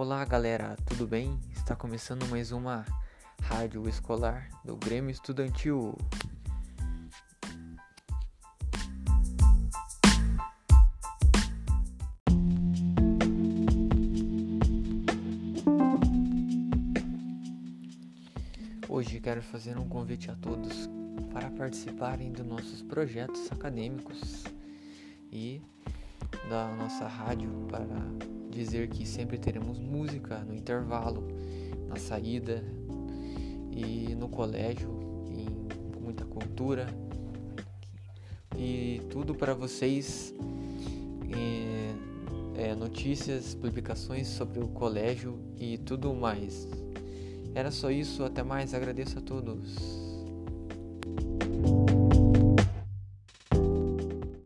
Olá galera, tudo bem? Está começando mais uma rádio escolar do Grêmio Estudantil. Hoje quero fazer um convite a todos para participarem dos nossos projetos acadêmicos e da nossa rádio para dizer que sempre teremos música no intervalo, na saída e no colégio, com muita cultura e tudo para vocês. É, notícias, publicações sobre o colégio e tudo mais. Era só isso, até mais, agradeço a todos.